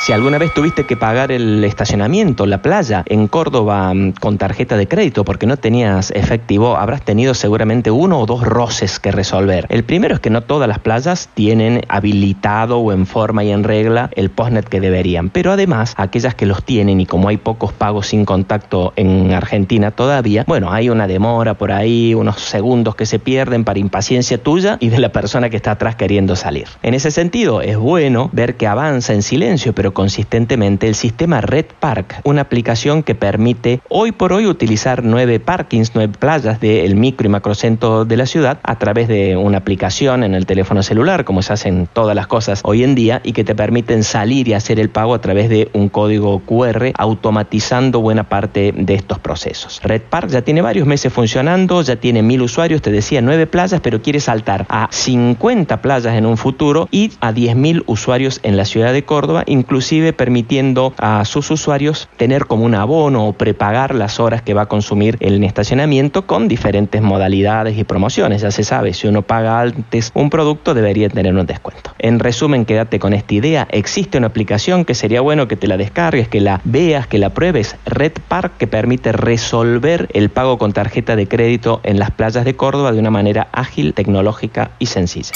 Si alguna vez tuviste que pagar el estacionamiento, la playa en Córdoba mm, con tarjeta de crédito porque no tenías efectivo, habrás tenido seguramente uno o dos roces que resolver. El primero es que no todas las playas tienen habilitado o en forma y en regla el postnet que deberían, pero además aquellas que los tienen y como hay pocos pagos sin contacto en Argentina todavía, bueno, hay una demora por ahí, unos segundos que se pierden para impaciencia tuya y de la persona que está atrás queriendo salir. En ese sentido, es bueno ver que avanza en silencio, pero consistentemente el sistema Red Park, una aplicación que permite hoy por hoy utilizar nueve parkings, nueve playas del micro y macrocentro de la ciudad a través de una aplicación en el teléfono celular, como se hacen todas las cosas hoy en día, y que te permiten salir y hacer el pago a través de un código QR, automatizando buena parte de estos procesos. Red Park ya tiene varios meses funcionando, ya tiene mil usuarios, te decía nueve playas, pero quiere saltar a 50 playas en un futuro y a 10.000 usuarios en la ciudad de Córdoba, incluso inclusive permitiendo a sus usuarios tener como un abono o prepagar las horas que va a consumir el estacionamiento con diferentes modalidades y promociones. Ya se sabe, si uno paga antes un producto debería tener un descuento. En resumen, quédate con esta idea. Existe una aplicación que sería bueno que te la descargues, que la veas, que la pruebes. Red Park que permite resolver el pago con tarjeta de crédito en las playas de Córdoba de una manera ágil, tecnológica y sencilla.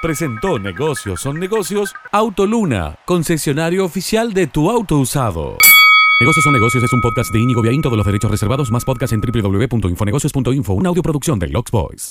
Presentó Negocios son negocios Autoluna, concesionario oficial de tu auto usado. Negocios son negocios es un podcast de Inigo Viaín, todos los derechos reservados, más podcast en www.infonegocios.info, una audioproducción de Lux Boys.